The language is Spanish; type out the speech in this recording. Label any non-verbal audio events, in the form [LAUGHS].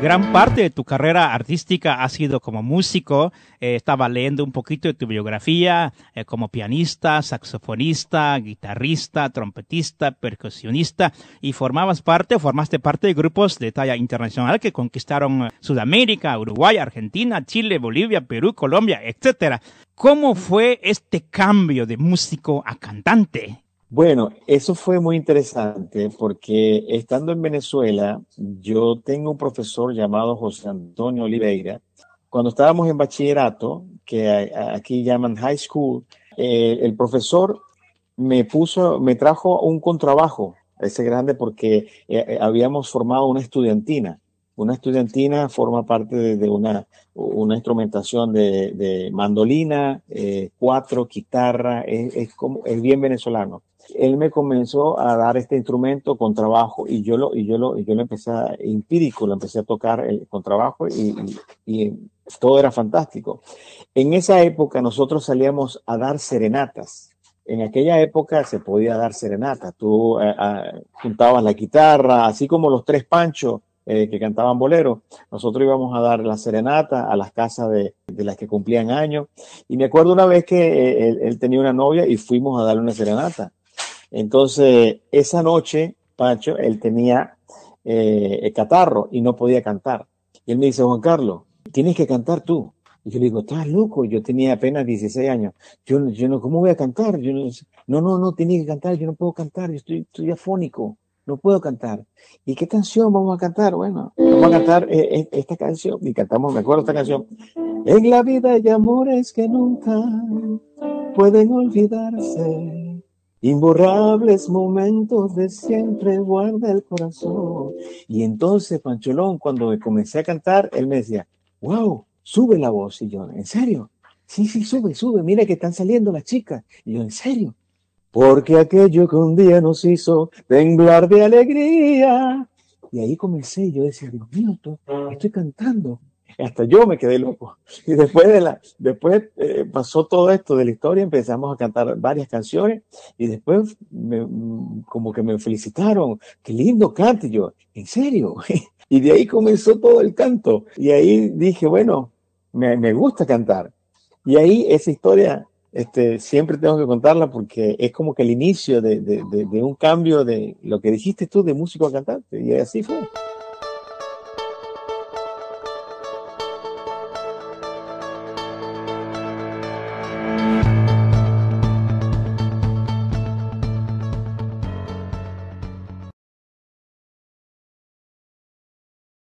Gran parte de tu carrera artística ha sido como músico. Eh, estaba leyendo un poquito de tu biografía eh, como pianista, saxofonista, guitarrista, trompetista, percusionista y formabas parte, formaste parte de grupos de talla internacional que conquistaron eh, Sudamérica, Uruguay, Argentina, Chile, Bolivia, Perú, Colombia, etcétera. ¿Cómo fue este cambio de músico a cantante? Bueno, eso fue muy interesante porque estando en Venezuela, yo tengo un profesor llamado José Antonio Oliveira. Cuando estábamos en bachillerato, que aquí llaman high school, eh, el profesor me puso, me trajo un contrabajo, ese grande, porque eh, eh, habíamos formado una estudiantina. Una estudiantina forma parte de, una, una, instrumentación de, mandolina, cuatro, guitarra, es, como, es bien venezolano él me comenzó a dar este instrumento con trabajo y yo lo, y yo lo, y yo lo empecé a, empírico, lo empecé a tocar el, con trabajo y, todo era fantástico. En esa época nosotros salíamos a dar serenatas. En aquella época se podía dar serenata. Tú eh, eh, juntabas la guitarra, así como los tres panchos eh, que cantaban bolero. Nosotros íbamos a dar la serenata a las casas de, de las que cumplían años. Y me acuerdo una vez que él, él, tenía una novia y fuimos a darle una serenata. Entonces, esa noche, Pancho, él tenía eh, el catarro y no podía cantar. Y él me dice, Juan Carlos, tienes que cantar tú. Y yo le digo, estás loco, yo tenía apenas 16 años. Yo, yo no, ¿cómo voy a cantar? Yo no, no, no, no, tienes que cantar, yo no puedo cantar, yo estoy, estoy afónico, no puedo cantar. ¿Y qué canción vamos a cantar? Bueno, vamos a cantar eh, eh, esta canción, y cantamos, me acuerdo esta canción. En la vida hay amores que nunca pueden olvidarse Imborrables momentos de siempre guarda el corazón. Y entonces, Pancholón, cuando comencé a cantar, él me decía, wow, sube la voz. Y yo, ¿en serio? Sí, sí, sube, sube, mira que están saliendo las chicas. Y yo, ¿en serio? Porque aquello que un día nos hizo temblar de alegría. Y ahí comencé, yo decía, Dios mío, estoy cantando hasta yo me quedé loco. Y después de la, después eh, pasó todo esto de la historia, empezamos a cantar varias canciones y después me, como que me felicitaron, qué lindo cante yo, en serio. [LAUGHS] Y de ahí comenzó todo el canto. Y ahí dije, bueno, me, me gusta cantar. Y ahí esa historia este, siempre tengo que contarla porque es como que el inicio de, de, de, de un cambio de lo que dijiste tú de músico a cantante. Y así fue.